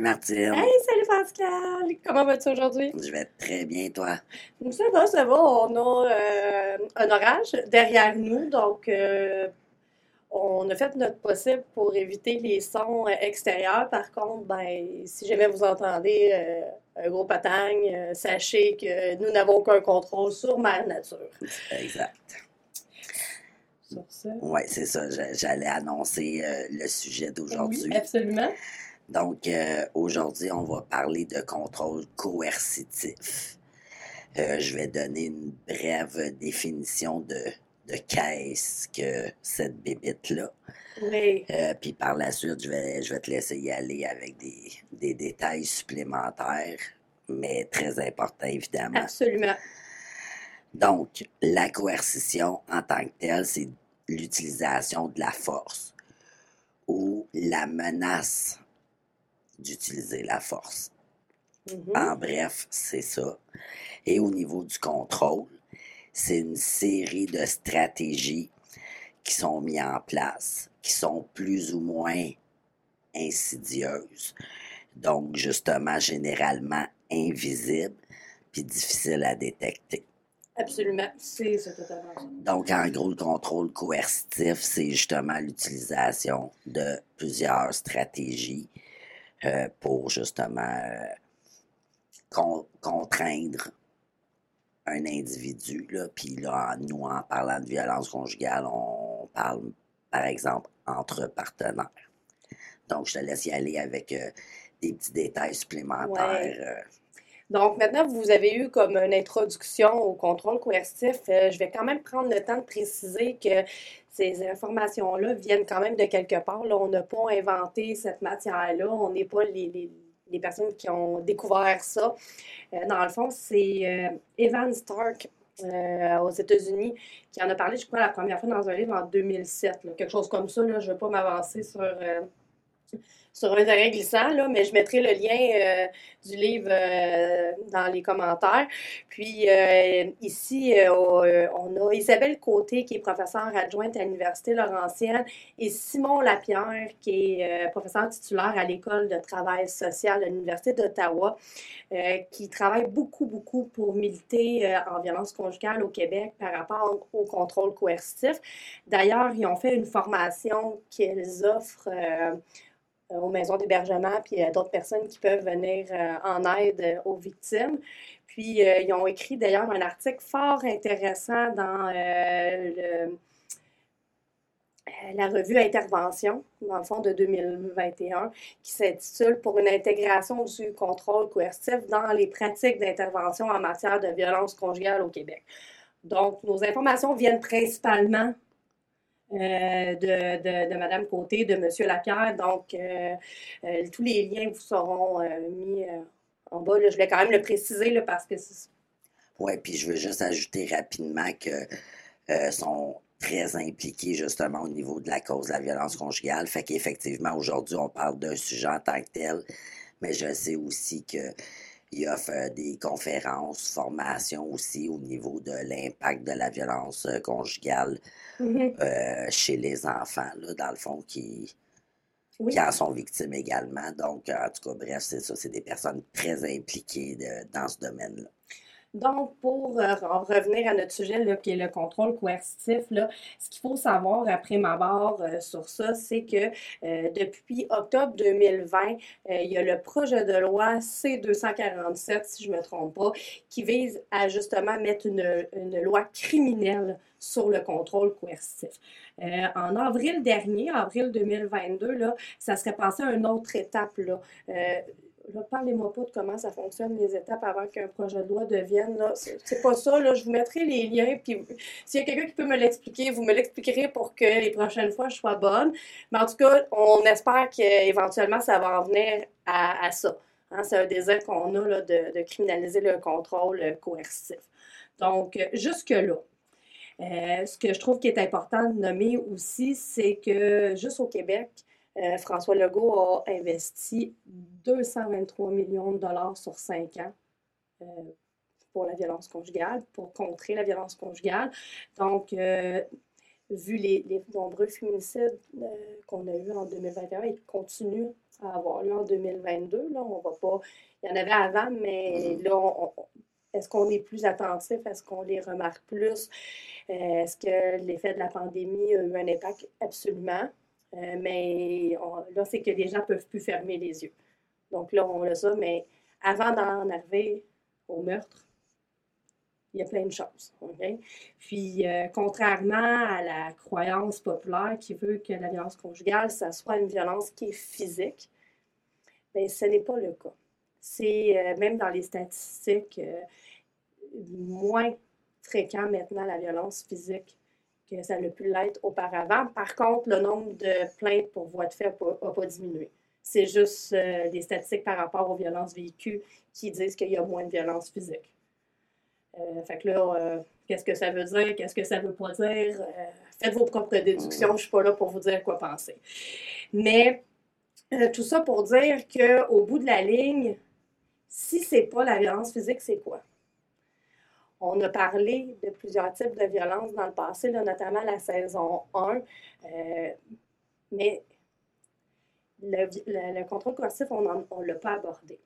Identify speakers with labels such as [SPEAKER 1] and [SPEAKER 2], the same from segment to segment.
[SPEAKER 1] Salut Martine.
[SPEAKER 2] Hey, salut Pascal! Comment vas-tu aujourd'hui?
[SPEAKER 1] Je vais très bien, toi?
[SPEAKER 2] Ça va, ça va. On a euh, un orage derrière nous, donc euh, on a fait notre possible pour éviter les sons euh, extérieurs. Par contre, ben, si jamais vous entendez euh, un gros patagne, sachez que nous n'avons aucun contrôle sur Mère Nature.
[SPEAKER 1] Exact.
[SPEAKER 2] Sur ça.
[SPEAKER 1] Oui, c'est ça. Je- J'allais annoncer euh, le sujet d'aujourd'hui.
[SPEAKER 2] Oui, absolument.
[SPEAKER 1] Donc, euh, aujourd'hui, on va parler de contrôle coercitif. Euh, je vais donner une brève définition de, de qu'est-ce que cette bébite-là.
[SPEAKER 2] Oui.
[SPEAKER 1] Euh, puis par la suite, je vais, je vais te laisser y aller avec des, des détails supplémentaires, mais très importants, évidemment.
[SPEAKER 2] Absolument.
[SPEAKER 1] Donc, la coercition en tant que telle, c'est l'utilisation de la force ou la menace d'utiliser la force.
[SPEAKER 2] Mhm.
[SPEAKER 1] En bref, c'est ça. Et au niveau du contrôle, c'est une série de stratégies qui sont mises en place, qui sont plus ou moins insidieuses. Donc, justement, généralement invisibles, puis difficiles à détecter.
[SPEAKER 2] Absolument. C'est totalement.
[SPEAKER 1] Donc, en gros, le contrôle coercitif, c'est justement l'utilisation de plusieurs stratégies euh, pour justement euh, con- contraindre un individu. Là. Puis là, en- nous, en parlant de violence conjugale, on parle, par exemple, entre partenaires. Donc, je te laisse y aller avec euh, des petits détails supplémentaires.
[SPEAKER 2] Ouais. Donc maintenant, vous avez eu comme une introduction au contrôle coercitif. Euh, je vais quand même prendre le temps de préciser que ces informations-là viennent quand même de quelque part. Là, on n'a pas inventé cette matière-là. On n'est pas les, les- les personnes qui ont découvert ça. Euh, dans le fond, c'est euh, Evan Stark euh, aux États-Unis qui en a parlé, je crois, la première fois dans un livre en 2007. là. quelque chose comme ça. Là. Je ne vais pas m'avancer sur... sur un terrain glissant, là, mais je mettrai le lien euh, du livre euh, dans les commentaires. Puis euh, ici, on a Isabelle Côté, qui est professeure adjointe à l'Université Laurentienne, et Simon Lapierre, qui est professeur titulaire à l'École de travail social de l'Université d'Ottawa, qui travaille beaucoup, beaucoup pour militer en violence conjugale au Québec par rapport au contrôle coercitif. D'ailleurs, ils ont fait une formation qu'ils offrent. Euh, euh, aux maisons d'hébergement, puis à d'autres personnes qui peuvent venir euh, en aide euh, aux victimes. Puis, euh, ils ont écrit d'ailleurs un article fort intéressant dans euh, euh, la revue Intervention, dans le fond de 2021, qui s'intitule Pour une intégration du contrôle coercitif dans les pratiques d'intervention en matière de violence conjugale au Québec. Donc, nos informations viennent principalement euh, de, de, Côté, de M. Lapierre. Donc, euh, euh, tous les liens vous seront mis en bas. Je voulais quand même le préciser là, parce que c'est-
[SPEAKER 1] Oui, puis je veux juste ajouter rapidement que sont très impliqués justement au niveau de la cause de la violence conjugale. Fait qu'effectivement, aujourd'hui, on parle d'un sujet en tant que tel, mais je sais aussi que il offre des conférences, formations aussi au niveau de l'impact de la violence euh, conjugale
[SPEAKER 2] Mhm.
[SPEAKER 1] euh, chez les enfants, là, dans le fond, qui,
[SPEAKER 2] Oui.
[SPEAKER 1] qui en sont victimes également. Donc, en tout cas, bref, c'est ça, c'est des personnes très impliquées de- dans ce domaine-là.
[SPEAKER 2] Donc, pour euh, en revenir à notre sujet, là, qui est le contrôle coercitif, là, ce qu'il faut savoir après ma barre euh, sur ça, c'est que euh, depuis octobre 2020, euh, il y a le projet de loi C-247, si je ne me trompe pas, qui vise à justement mettre une, une loi criminelle sur le contrôle coercitif. Euh, en avril dernier, avril 2022, là, ça serait passé à une autre étape. Euh, Là, parlez-moi pas de comment ça fonctionne, les étapes avant qu'un projet de loi devienne. C'est, pas ça. Là. Je vous mettrai les liens. Puis s'il y a quelqu'un qui peut me l'expliquer, vous me l'expliquerez pour que les prochaines fois, je sois bonne. Mais en tout cas, on espère qu'éventuellement, ça va en venir à, ça. Hein, c'est un désir qu'on a là, de, criminaliser le contrôle coercitif. Donc, jusque-là. Euh, ce que je trouve qui est important de nommer aussi, c'est que juste au Québec, euh, François Legault a investi 223 millions de dollars sur cinq ans euh, pour la violence conjugale, pour contrer la violence conjugale. Donc, euh, vu les, nombreux féminicides qu'on a eu en 2021 et qui continuent à avoir lieu en 2022, là, on va pas. Il y en avait avant, mais là, est-ce qu'on est plus attentif? Est-ce qu'on les remarque plus? Est-ce que l'effet de la pandémie a eu un impact? Absolument. Euh, mais là, c'est que les gens peuvent plus fermer les yeux. Donc là, on a ça, mais avant d'en arriver au meurtre, il y a plein de choses. Puis, euh, contrairement à la croyance populaire qui veut que la violence conjugale, ça soit une violence qui est physique, bien, ce n'est pas le cas. C'est euh, même dans les statistiques moins fréquent maintenant la violence physique que ça l'a pu l'être auparavant. Par contre, le nombre de plaintes pour voie de fait n'a pas, diminué. C'est juste euh, des statistiques par rapport aux violences vécues qui disent qu'il y a moins de violence physique. Euh, fait que là, euh, qu'est-ce que ça veut dire? Qu'est-ce que ça veut pas dire? Faites vos propres déductions. Je ne suis pas là pour vous dire quoi penser. Mais tout ça pour dire qu'au bout de la ligne, si c'est pas la violence physique, c'est quoi? On a parlé de plusieurs types de violences dans le passé, notamment la saison 1. euh, mais le, le- le contrôle coercitif, on ne l'a pas abordé.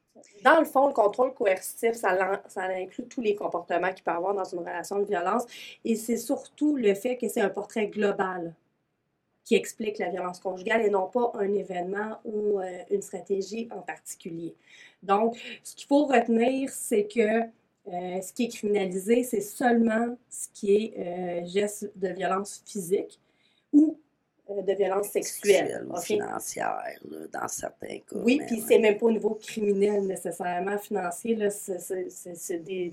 [SPEAKER 2] Dans le fond, le contrôle coercitif, ça, inclut tous les comportements qu'il peut avoir dans une relation de violence. Et c'est surtout le fait que c'est un portrait global qui explique la violence conjugale et non pas un événement ou euh, une stratégie en particulier. Donc, ce qu'il faut retenir, c'est que euh, ce qui est criminalisé, c'est seulement ce qui est euh, geste de violence physique ou euh, de violence sexuelle.
[SPEAKER 1] Sexuelle financière, là, dans certains cas.
[SPEAKER 2] Oui, puis c'est même pas au niveau criminel nécessairement, financier, c'est- c'est c'est- c'est des-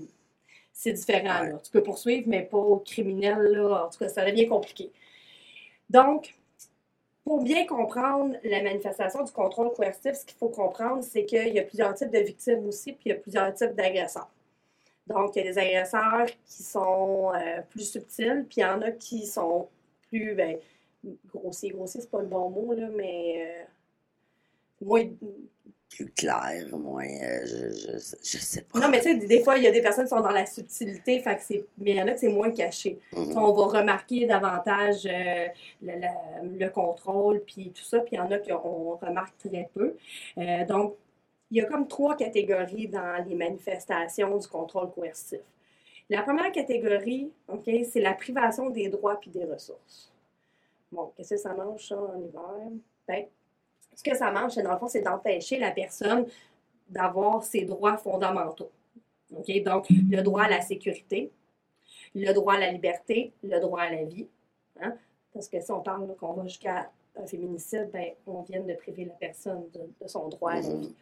[SPEAKER 2] c'est différent.
[SPEAKER 1] Ouais.
[SPEAKER 2] là. Tu peux poursuivre, mais pas au criminel, là. En tout cas, ça devient compliqué. Donc, pour bien comprendre la manifestation du contrôle coercitif, ce qu'il faut comprendre, c'est qu'il y a plusieurs types de victimes aussi, puis il y a plusieurs types d'agresseurs. Donc, il y a des agresseurs qui sont euh, plus subtils, puis il y en a qui sont plus ben, grossiers. Grossiers, c'est pas le bon mot, là, mais euh, moins,
[SPEAKER 1] Plus clair, moins. euh, je, je, je sais pas.
[SPEAKER 2] Non, mais tu sais, des fois, il y a des personnes qui sont dans la subtilité, fait que c'est... mais il y en a que c'est moins caché.
[SPEAKER 1] Mhm.
[SPEAKER 2] On va remarquer davantage euh, le, le- le contrôle, puis tout ça, puis il y en a qu'on remarque très peu. Donc, il y a comme trois catégories dans les manifestations du contrôle coercitif. La première catégorie, OK, c'est la privation des droits puis des ressources. Bon, qu'est-ce que ça mange, ça, en hiver? Ben, ce que ça mange, c'est dans le fond, c'est d'empêcher la personne d'avoir ses droits fondamentaux. OK? Donc, le droit à la sécurité, le droit à la liberté, le droit à la vie. hein? Parce que si on parle qu'on va jusqu'à un féminicide, ben, on vient de priver la personne de, de son droit à la
[SPEAKER 1] Mhm.
[SPEAKER 2] vie.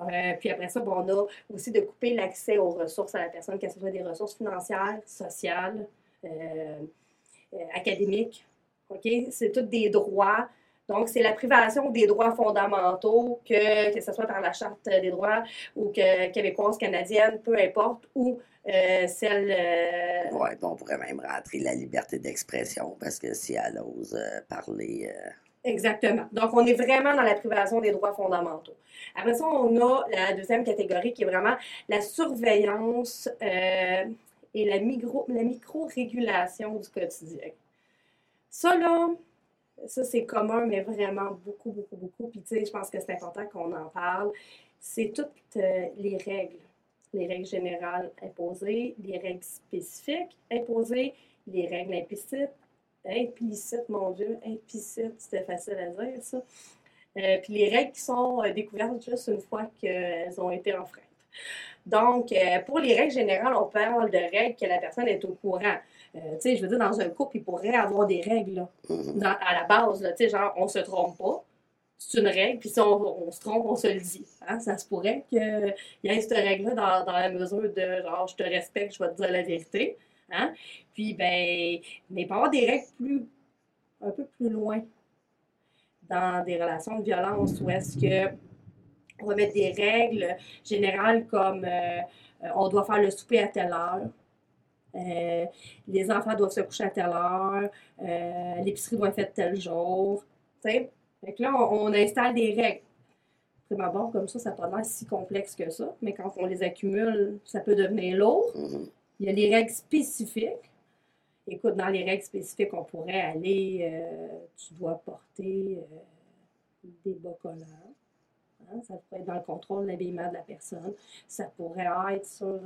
[SPEAKER 2] Euh, puis après ça, on a aussi de couper l'accès aux ressources à la personne, que ce soit des ressources financières, sociales, euh, euh, académiques. OK? C'est tous des droits. Donc, c'est la privation des droits fondamentaux, que, ce soit par la Charte des droits ou que québécoise, canadienne, peu importe, ou celle.
[SPEAKER 1] on pourrait même rentrer la liberté d'expression parce que si elle ose parler.
[SPEAKER 2] Exactement. Donc, on est vraiment dans la privation des droits fondamentaux. Après ça, on a la deuxième catégorie qui est vraiment la surveillance euh, et la micro-régulation du quotidien. Ça, là, ça, c'est commun, mais vraiment beaucoup, beaucoup, beaucoup. Puis, tu sais, je pense que c'est important qu'on en parle. C'est toutes euh, les règles, les règles générales imposées, les règles spécifiques imposées, les règles implicites, implicite, mon Dieu, implicite, c'était facile à dire, ça. Euh, puis les règles qui sont euh, découvertes juste une fois qu'elles ont été enfreintes. Donc, euh, pour les règles générales, on parle de règles que la personne est au courant. Euh, tu sais, je veux dire, dans un couple, il pourrait avoir des règles, là,
[SPEAKER 1] mhm.
[SPEAKER 2] dans- à la base, là, tu sais, genre, on se trompe pas. C'est une règle, puis si on, on se trompe, on se le dit. Hein? Ça se pourrait qu'il y ait cette règle-là dans, dans la mesure de, genre, je te respecte, je vais te dire la vérité. Hein? Puis, ben, mais y avoir des règles plus, un peu plus loin dans des relations de violence où est-ce que on va mettre des règles générales comme euh, on doit faire le souper à telle heure, euh, les enfants doivent se coucher à telle heure, euh, l'épicerie doit être faite tel jour. tu sais? Fait que là, on, installe des règles. Prime abord, comme ça, ça n'a pas l'air si complexe que ça, mais quand on les accumule, ça peut devenir lourd.
[SPEAKER 1] Mhm.
[SPEAKER 2] Il y a les règles spécifiques écoute, dans les règles spécifiques, on pourrait aller, euh, tu dois porter euh, des bas collants. Hein, ça pourrait être dans le contrôle de l'habillement de la personne. Ça pourrait être sur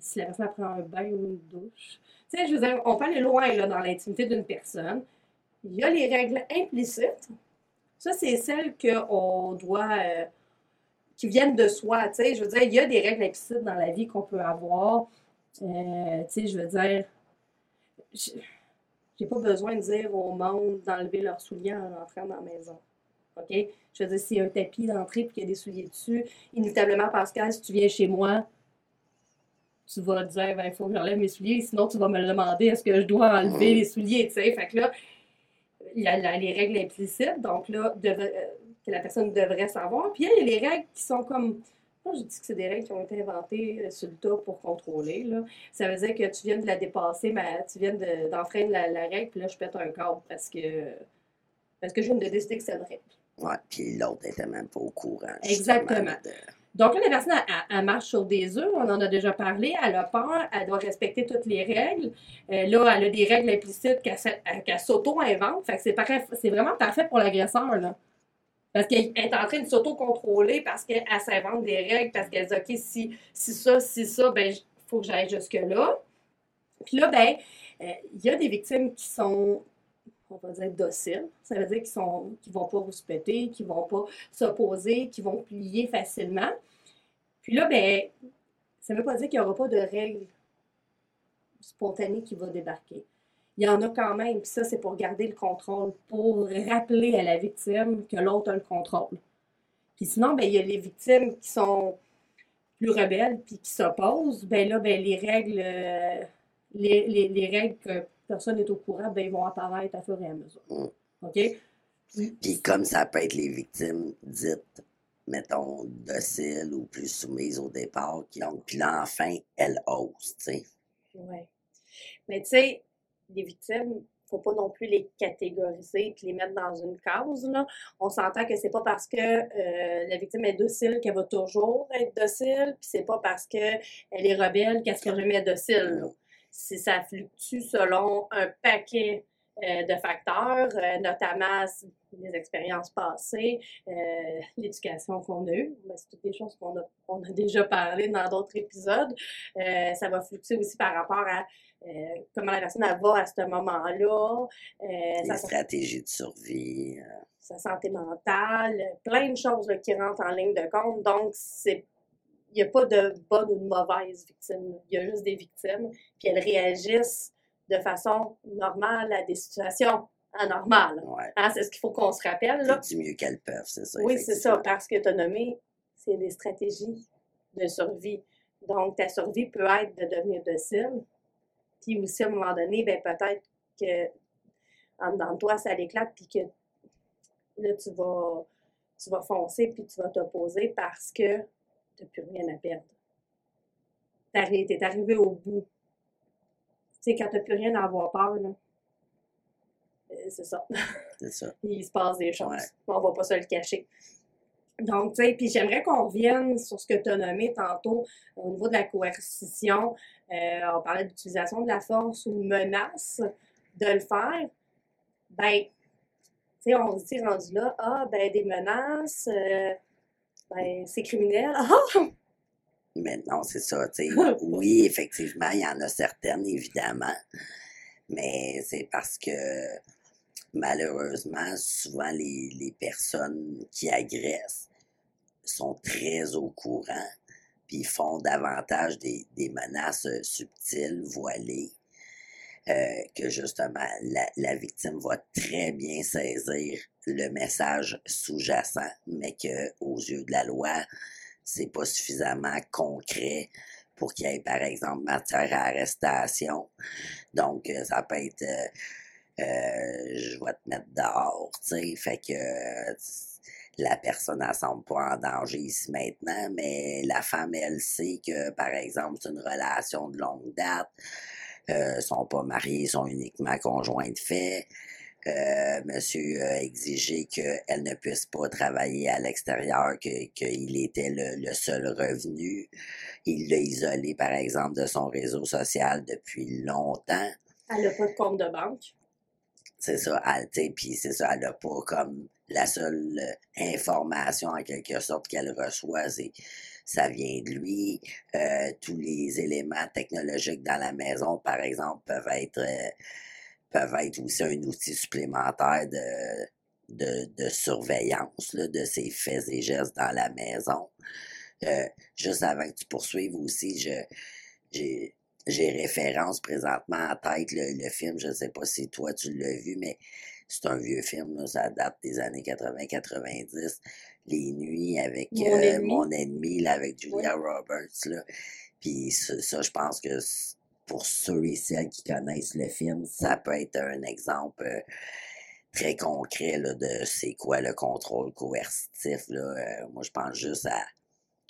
[SPEAKER 2] si la personne prend un bain ou une douche. Tu sais, je veux dire, on peut aller loin là, dans l'intimité d'une personne. Il y a les règles implicites. Ça, c'est celles qu'on doit qui viennent de soi. Tu sais, je veux dire, il y a des règles implicites dans la vie qu'on peut avoir. Euh, tu sais, je veux dire, j'ai pas besoin de dire au monde d'enlever leurs souliers en rentrant dans la maison. OK? Je veux dire, s'il y a un tapis d'entrée et qu'il y a des souliers dessus, inévitablement, Pascal, si tu viens chez moi, tu vas dire, il ben, faut que j'enlève mes souliers, sinon tu vas me demander est-ce que je dois enlever les souliers, tu sais? Fait que là, il y a les règles implicites, donc là, de, que la personne devrait savoir. Puis il y a les règles qui sont comme. Moi, je dis que c'est des règles qui ont été inventées euh, sur le tas pour contrôler. Là. Ça veut dire que tu viens de la dépasser, mais tu viens d'enfreindre la, règle, puis là, je pète un câble parce que, parce que je viens de décider que c'est une règle.
[SPEAKER 1] Oui, puis l'autre n'était même pas au courant.
[SPEAKER 2] Exactement. Donc là, la personne, elle, marche sur des œufs, on en a déjà parlé, elle a peur, elle doit respecter toutes les règles. Euh, là, elle a des règles implicites qu'elle s'auto-invente. Fait que c'est vraiment parfait pour l'agresseur, là. Parce qu'elle est en train de s'auto-contrôler parce qu'elle s'invente des règles, parce qu'elle dit, OK, si, si ça, si ça, ben, il faut que j'aille jusque-là. Puis là, ben, euh, il y a des victimes qui sont, on va dire, dociles. Ça veut dire qu'ils sont, qui vont pas rouspéter, qui vont pas s'opposer, qui vont plier facilement. Puis là, ben, ça ne veut pas dire qu'il n'y aura pas de règles spontanées qui vont débarquer il y en a quand même. Puis ça, c'est pour garder le contrôle, pour rappeler à la victime que l'autre a le contrôle. Puis sinon, ben, il y a les victimes qui sont plus rebelles puis qui s'opposent. Ben là, ben, les règles, euh, les, les, règles que personne n'est au courant, ben, ils vont apparaître à fur et à mesure. Mm. OK?
[SPEAKER 1] Puis comme ça peut être les victimes dites, mettons, dociles ou plus soumises au départ, qui ont, puis là, enfin, elles osent, tu sais.
[SPEAKER 2] Oui. Mais tu sais, les victimes, faut pas non plus les catégoriser et les mettre dans une case. Là. On s'entend que c'est pas parce que euh, la victime est docile qu'elle va toujours être docile, puis c'est pas parce qu'elle est rebelle qu'elle sera jamais docile. Si ça fluctue selon un paquet euh, de facteurs, euh, notamment les expériences passées, l'éducation qu'on a eue. Ben, c'est toutes des choses qu'on a, déjà parlé dans d'autres épisodes. ça va fluctuer aussi par rapport à comment la personne va à ce moment-là.
[SPEAKER 1] Euh, sa stratégie de survie. Euh.
[SPEAKER 2] Sa santé mentale, plein de choses qui rentrent en ligne de compte. Donc, c'est il n'y a pas de bonne ou de mauvaise victime. Il y a juste des victimes, puis elles réagissent de façon normale à des situations anormales. Hein, c'est ce qu'il faut qu'on se rappelle. Là.
[SPEAKER 1] Du mieux qu'elles peuvent, c'est ça.
[SPEAKER 2] Oui, c'est ça, parce que tu as nommé, c'est des stratégies de survie. Donc, ta survie peut être de devenir docile, puis aussi, à un moment donné, ben peut-être que en dedans de toi, ça l'éclate, puis que là, tu vas, tu vas foncer, puis tu vas t'opposer parce que tu n'as plus rien à perdre. Tu es arrivé au bout. Tu sais, quand tu n'as plus rien à avoir peur, là, euh, c'est ça.
[SPEAKER 1] C'est ça.
[SPEAKER 2] Il se passe des choses. On ne va pas se le cacher. Donc, tu sais, puis j'aimerais qu'on revienne sur ce que tu as nommé tantôt au niveau de la coercition. Euh, on parlait d'utilisation de la force ou menace de le faire. Ben, tu sais, on se dit rendu là, ah, ben, des menaces, euh, ben, c'est criminel.
[SPEAKER 1] Mais non, c'est ça, tu sais. oui, effectivement, il y en a certaines, évidemment. Mais c'est parce que malheureusement, souvent les, les, personnes qui agressent sont très au courant, puis font davantage des, des menaces euh, subtiles, voilées, euh, que justement la, la, victime va très bien saisir le message sous-jacent, mais que aux yeux de la loi, c'est pas suffisamment concret pour qu'il y ait, par exemple, matière à arrestation. Donc, euh, ça peut être euh, je vais te mettre dehors, tu sais, fait que la personne ne semble pas en danger ici maintenant, mais la femme, elle sait que, par exemple, c'est une relation de longue date, euh, sont pas mariés, sont uniquement conjoints de fait. Euh, monsieur a exigé qu'elle ne puisse pas travailler à l'extérieur, qu'il était le, le, seul revenu. Il l'a isolé, par exemple, de son réseau social depuis longtemps.
[SPEAKER 2] Elle n'a pas de compte de banque.
[SPEAKER 1] C'est ça, elle, puis c'est ça, elle n'a pas comme la seule euh, information en quelque sorte qu'elle reçoit, c'est ça vient de lui. Euh, tous les éléments technologiques dans la maison, par exemple, peuvent être euh, peuvent être aussi un outil supplémentaire de, de, de surveillance là, de ses faits et gestes dans la maison. Euh, juste avant que tu poursuives aussi, je j'ai j'ai référence présentement en tête le, le film, je ne sais pas si toi tu l'as vu, mais c'est un vieux film, là, ça date des années 80-90. Les nuits avec
[SPEAKER 2] Mon
[SPEAKER 1] euh,
[SPEAKER 2] ennemi.
[SPEAKER 1] mon ennemi, là, avec Julia Roberts. Là. Puis ça, ça, je pense que pour ceux et celles qui connaissent le film, ça peut être un exemple euh, très concret là, de c'est quoi le contrôle coercitif. Là. Euh, moi, je pense juste à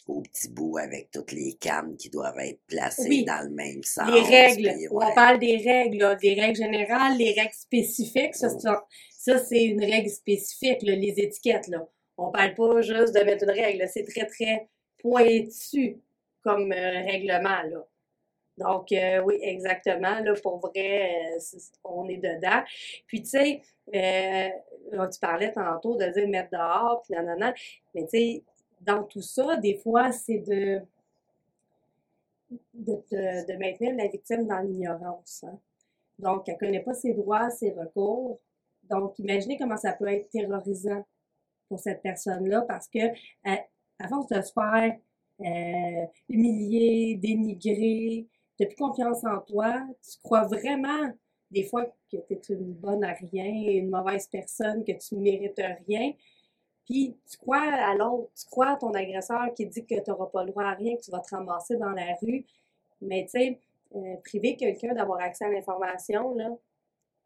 [SPEAKER 1] au petit bout avec toutes les cannes qui doivent être placées
[SPEAKER 2] Oui.
[SPEAKER 1] dans le même sens.
[SPEAKER 2] Les règles.
[SPEAKER 1] puis
[SPEAKER 2] On parle des règles, là, des règles générales, les règles spécifiques. Ça, ça, c'est une règle spécifique, là, les étiquettes. Là. On parle pas juste de mettre une règle. C'est très, très pointu comme euh, règlement. Là. Donc, euh, oui, exactement. Là, pour vrai, euh, on est dedans. Puis, tu sais, tu parlais tantôt de dire mettre dehors, puis nanana. Mais, tu sais, dans tout ça, des fois, c'est de, de, maintenir la victime dans l'ignorance. hein. Donc, elle ne connaît pas ses droits, ses recours. Donc, imaginez comment ça peut être terrorisant pour cette personne-là parce que, à, force de se faire euh, humilier, dénigrer, tu plus confiance en toi, tu crois vraiment des fois que tu es une bonne à rien, une mauvaise personne, que tu ne mérites rien. Puis tu crois à l'autre, tu crois à ton agresseur qui dit que tu n'auras pas le droit à rien, que tu vas te ramasser dans la rue. Mais tu sais, euh, priver quelqu'un d'avoir accès à l'information, là,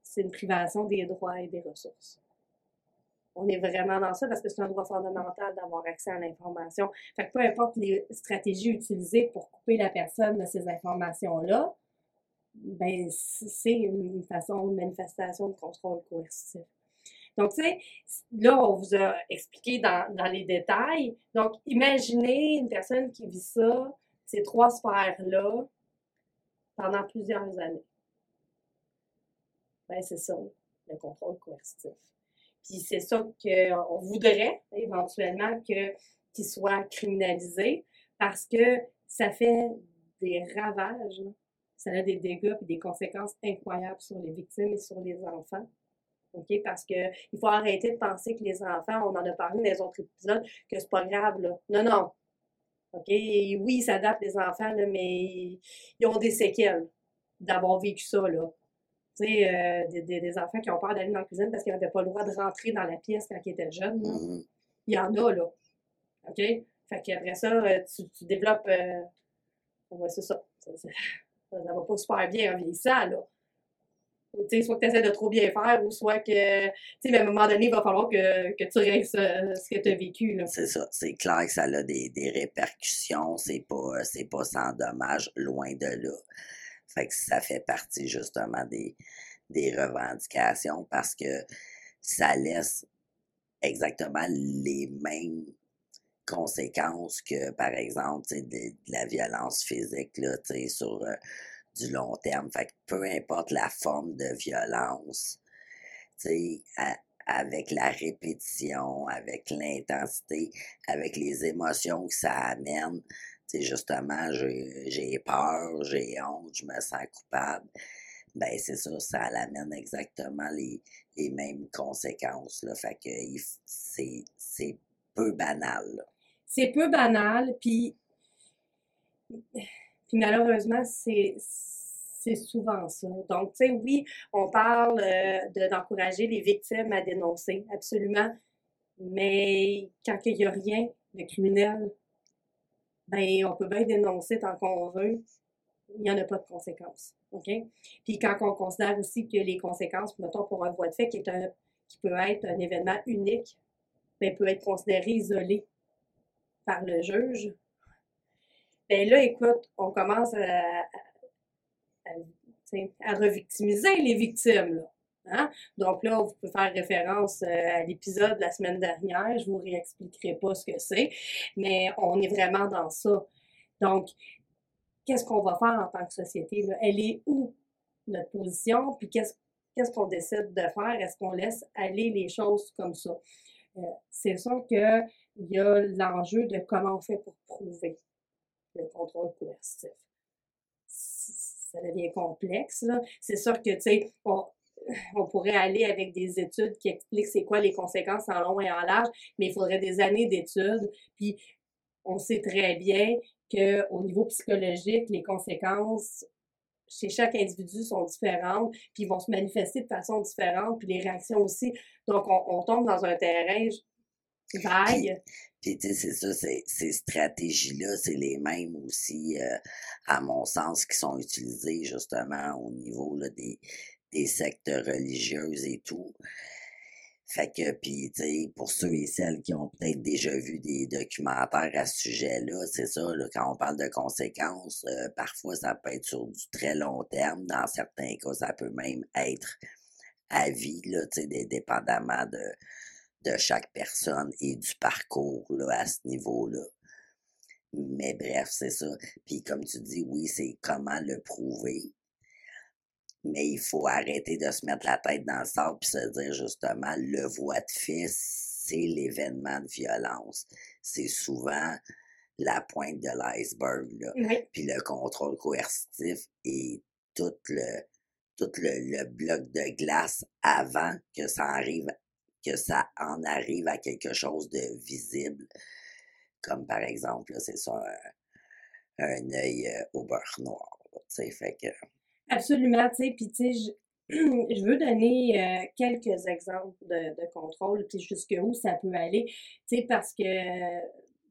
[SPEAKER 2] c'est une privation des droits et des ressources. On est vraiment dans ça parce que c'est un droit fondamental d'avoir accès à l'information. Fait que peu importe les stratégies utilisées pour couper la personne de ces informations-là, ben, c'est une façon, une manifestation de contrôle coercitif. Donc, tu sais, là, on vous a expliqué dans, les détails. Donc, imaginez une personne qui vit ça, ces trois sphères-là, pendant plusieurs années. Ben, c'est ça, le contrôle coercitif. Puis c'est ça qu'on voudrait éventuellement que qu'il soit criminalisé parce que ça fait des ravages, ça a des dégâts et des conséquences incroyables sur les victimes et sur les enfants. OK? Parce que il faut arrêter de penser que les enfants, on en a parlé dans les autres épisodes, que c'est pas grave, là. Non, non. OK? Et oui, ils s'adaptent, les enfants, là, mais ils ont des séquelles d'avoir vécu ça, là. Tu sais, euh, des, des- des enfants qui ont peur d'aller dans la cuisine parce qu'ils n'avaient pas le droit de rentrer dans la pièce quand ils étaient jeunes. là.
[SPEAKER 1] Mhm.
[SPEAKER 2] Il y en a, là. OK? Fait qu'après ça, euh, tu, tu développes. Euh... ouais, c'est ça. Ça, ça. ça va pas super bien en vieillissant, là. Soit que tu essaies de trop bien faire, ou soit que, mais à un moment donné, il va falloir que, que tu règles ce, ce que tu as vécu.
[SPEAKER 1] C'est ça. C'est clair que ça a des, des répercussions. C'est pas, pas sans dommage, loin de là. Fait que ça fait partie justement des, des revendications parce que ça laisse exactement les mêmes conséquences que, par exemple, de, de la violence physique là, sur euh, du long terme. Fait que peu importe la forme de violence, tu sais, avec la répétition, avec l'intensité, avec les émotions que ça amène, tu sais, justement, j'ai peur, j'ai honte, je me sens coupable. Ben, c'est ça, ça amène exactement les, les mêmes conséquences, là. Fait que c'est, peu banal.
[SPEAKER 2] C'est peu banal, puis, puis malheureusement, c'est souvent ça. Donc, tu sais, oui, on parle euh, de- d'encourager les victimes à dénoncer, absolument, mais quand il n'y a rien de criminel, ben, on peut bien dénoncer tant qu'on veut, il n'y en a pas de conséquences. OK? Puis quand on considère aussi que les conséquences, mettons pour un voie de fait qui peut être un événement unique, ben, peut être considéré isolé par le juge. Ben là, écoute, on commence à, à, revictimiser les victimes. Là. Hein? Donc là, vous pouvez faire référence euh, à l'épisode de la semaine dernière. Je vous réexpliquerai pas ce que c'est, mais on est vraiment dans ça. Donc, qu'est-ce qu'on va faire en tant que société? Là? Elle est où notre position, puis qu'est-ce qu'est-ce qu'on décide de faire? Est-ce qu'on laisse aller les choses comme ça? Euh, c'est sûr qu'il y a l'enjeu de comment on fait pour prouver le contrôle coercitif. Ça devient complexe. C'est sûr que, tu sais, on, on pourrait aller avec des études qui expliquent c'est quoi les conséquences en long et en large, mais il faudrait des années d'études. Puis on sait très bien qu'au niveau psychologique, les conséquences chez chaque individu sont différentes, puis vont se manifester de façon différente, puis les réactions aussi. Donc, on, tombe dans un terrain vague.
[SPEAKER 1] Puis, tu sais, c'est ça, ces stratégies-là, c'est les mêmes aussi, euh, à mon sens, qui sont utilisées justement au niveau là, des, des sectes religieuses et tout. Fait que, puis, tu sais, pour ceux et celles qui ont peut-être déjà vu des documentaires à ce sujet-là, c'est ça, là, quand on parle de conséquences, euh, parfois ça peut être sur du très long terme. Dans certains cas, ça peut même être à vie, là, tu sais, dépendamment de, de chaque personne et du parcours, là, à ce niveau-là. Mais bref, c'est ça. Puis comme tu dis, oui, c'est comment le prouver mais il faut arrêter de se mettre la tête dans le sable et se dire justement le voie de fils, c'est l'événement de violence. C'est souvent la pointe de l'iceberg. Puis le contrôle coercitif et tout le tout le, bloc de glace avant que ça arrive que ça en arrive à quelque chose de visible. Comme par exemple, c'est ça, un, œil euh, au beurre noir. Fait que
[SPEAKER 2] Absolument, tu sais, puis tu sais, je, veux donner euh, quelques exemples de, de contrôle, puis jusqu'où ça peut aller, tu sais, parce que,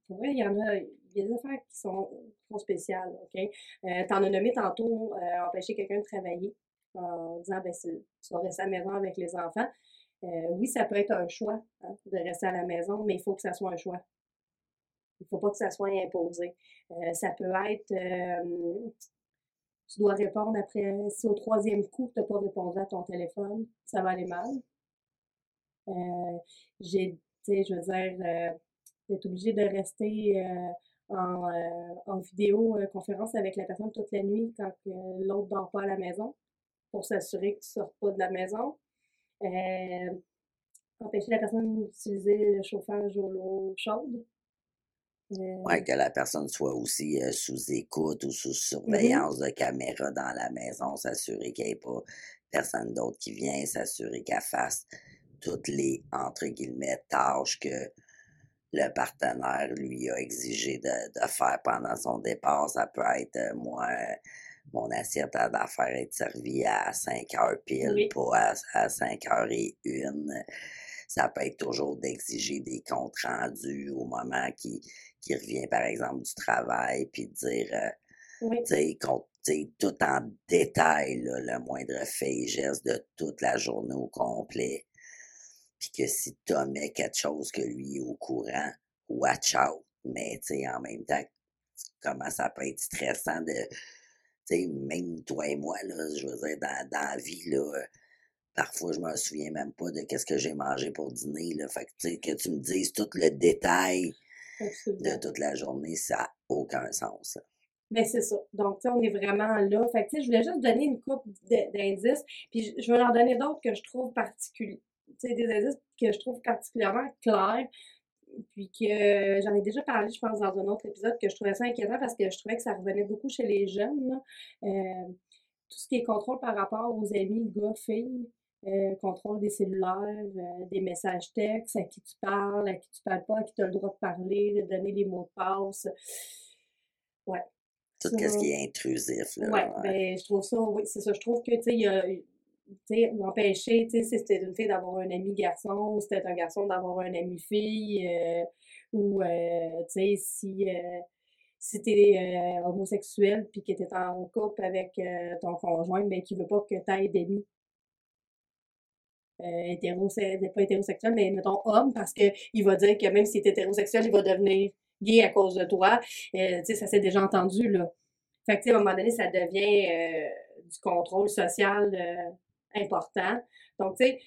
[SPEAKER 2] pour vrai, il y en a, il y a des affaires qui sont, spéciales, OK? Euh, T'en as nommé tantôt euh, empêcher quelqu'un de travailler en disant, ben, tu vas rester à la maison avec les enfants. Euh, oui, ça peut être un choix hein, de rester à la maison, mais il faut que ça soit un choix. Il ne faut pas que ça soit imposé. Euh, ça peut être tu dois répondre après, si au troisième coup, tu n'as pas répondu à ton téléphone, ça va aller mal. Euh, j'ai, tu sais, je veux dire, euh, d'être obligé de rester euh, en, euh, en vidéo conférence avec la personne toute la nuit quand l'autre dort pas à la maison pour s'assurer que tu sors pas de la maison. Empêcher la personne d'utiliser le chauffage ou l'eau chaude.
[SPEAKER 1] Ouais, que la personne soit aussi euh, sous écoute ou sous mm-hmm. surveillance de caméra dans la maison, s'assurer qu'il n'y ait pas personne d'autre qui vient, s'assurer qu'elle fasse toutes les, entre guillemets, tâches que le partenaire lui a exigé de, de faire pendant son départ. Ça peut être, euh, moi, mon assiette d'affaires être servie à 5 heures pile, pas à, à 5 heures et une. Ça peut être toujours d'exiger des comptes rendus au moment qui, qui revient, par exemple, du travail, puis de dire, euh, tu sais, tout en détail, le moindre fait et geste de toute la journée au complet. Puis que si tu mets quelque chose que lui est au courant, watch out. Mais, tu sais, en même temps, comment ça peut être stressant de, sais, même toi et moi, là, je veux dire, dans, dans la vie, là, parfois, je me souviens même pas de qu'est-ce que j'ai mangé pour dîner, là. Fait que, tu sais, que tu me dises tout le détail de toute la journée, ça n'a aucun sens.
[SPEAKER 2] Mais c'est ça. Donc, on est vraiment là. Fait que, je voulais juste donner une coupe d'indices, puis je vais en donner d'autres que je trouve particuliers. des indices que je trouve particulièrement clairs, puis que j'en ai déjà parlé, je pense, dans un autre épisode, que je trouvais ça inquiétant parce que je trouvais que ça revenait beaucoup chez les jeunes. Euh, tout ce qui est contrôle par rapport aux amis gars-filles, euh, contrôle des cellulaires, euh, des messages textes, à qui tu parles, à qui tu parles pas, à qui tu as le droit de parler, de donner des mots de passe. Ouais.
[SPEAKER 1] Tout ce qui est intrusif. Là,
[SPEAKER 2] ouais, ben, je trouve ça, oui, c'est ça. Je trouve que, tu sais, il y a, tu sais, empêcher, tu sais, si c'était une fille d'avoir un ami garçon, ou c'était un garçon d'avoir un ami fille, euh, ou, tu sais, si, si t'es homosexuel puis que t'es en couple avec ton conjoint, ben, qui veut pas que t'aies d'amis euh, pas hétérosexuel, mais mettons homme, parce que il va dire que même s'il est hétérosexuel, il va devenir gay à cause de toi. Euh, tu sais, ça s'est déjà entendu, là. Fait que, tu à un moment donné, ça devient euh, du contrôle social euh, important. Donc, tu sais,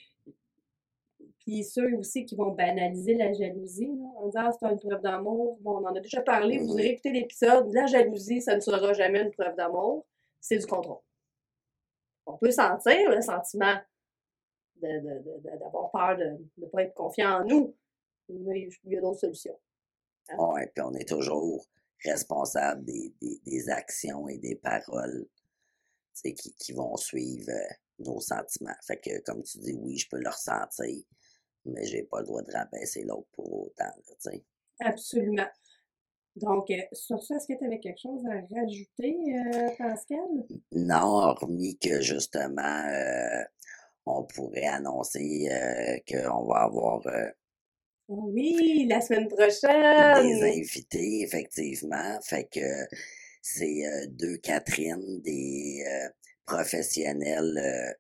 [SPEAKER 2] puis ceux aussi qui vont banaliser la jalousie, là, en disant ah, c'est une preuve d'amour. Bon, on en a déjà parlé, vous aurez écouté l'épisode. La jalousie, ça ne sera jamais une preuve d'amour. C'est du contrôle. on peut sentir le sentiment d'avoir peur de ne pas être confiant en nous. Mais il y a d'autres solutions.
[SPEAKER 1] Hein. Oui, puis on est toujours responsable des, des, actions et des paroles qui, qui vont suivre euh, nos sentiments. Fait que, comme tu dis, oui, je peux le ressentir, mais j'ai pas le droit de rabaisser l'autre pour autant. sais.
[SPEAKER 2] Absolument. Donc, euh, sur ça, est-ce que tu avais quelque chose à rajouter, euh, Pascal?
[SPEAKER 1] Non, hormis que justement, euh, on pourrait annoncer qu'on va avoir
[SPEAKER 2] oh oui, la semaine prochaine!
[SPEAKER 1] Des invités, effectivement. Fait que c'est deux Catherine, des professionnels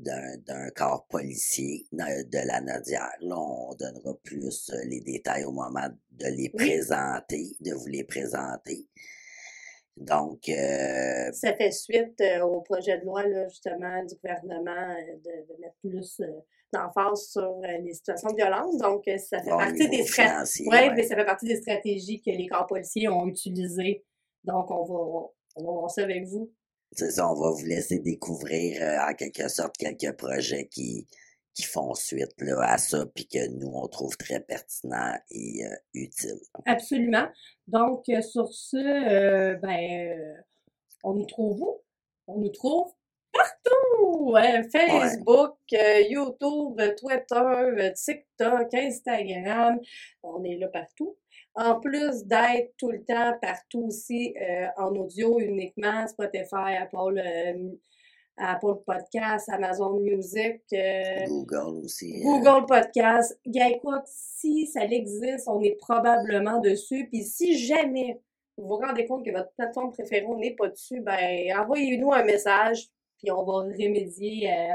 [SPEAKER 1] d'un corps policier de la Nodière. Là, on donnera plus euh, les détails au moment de les présenter, de vous les présenter. Donc, euh,
[SPEAKER 2] ça fait suite euh, au projet de loi là, justement du gouvernement de, mettre plus d'emphase sur les situations de violence. Donc, ça fait partie des stratégies. Ouais, mais ça fait partie des stratégies que les corps policiers ont utilisées. Donc, on va, on va voir ça avec vous
[SPEAKER 1] c'est ça, on va vous laisser découvrir euh, en quelque sorte quelques projets qui, qui font suite là, à ça, puis que nous, on trouve très pertinent et euh, utile.
[SPEAKER 2] Absolument. Donc, euh, sur ce, ben, on nous trouve où? On nous trouve partout! Facebook, YouTube, Twitter, TikTok, Instagram. On est là partout. En plus d'être tout le temps partout aussi euh, en audio uniquement, Spotify, Apple, euh, Apple Podcast, Amazon Music.
[SPEAKER 1] Euh, Google aussi.
[SPEAKER 2] Google Podcast. Écoute, si ça existe, on est probablement dessus. Puis si jamais vous vous rendez compte que votre plateforme préférée n'est pas dessus, ben envoyez-nous un message, puis on va remédier à,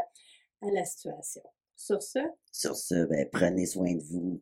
[SPEAKER 2] à la situation. Sur ce?
[SPEAKER 1] Sur ce, ben prenez soin de vous.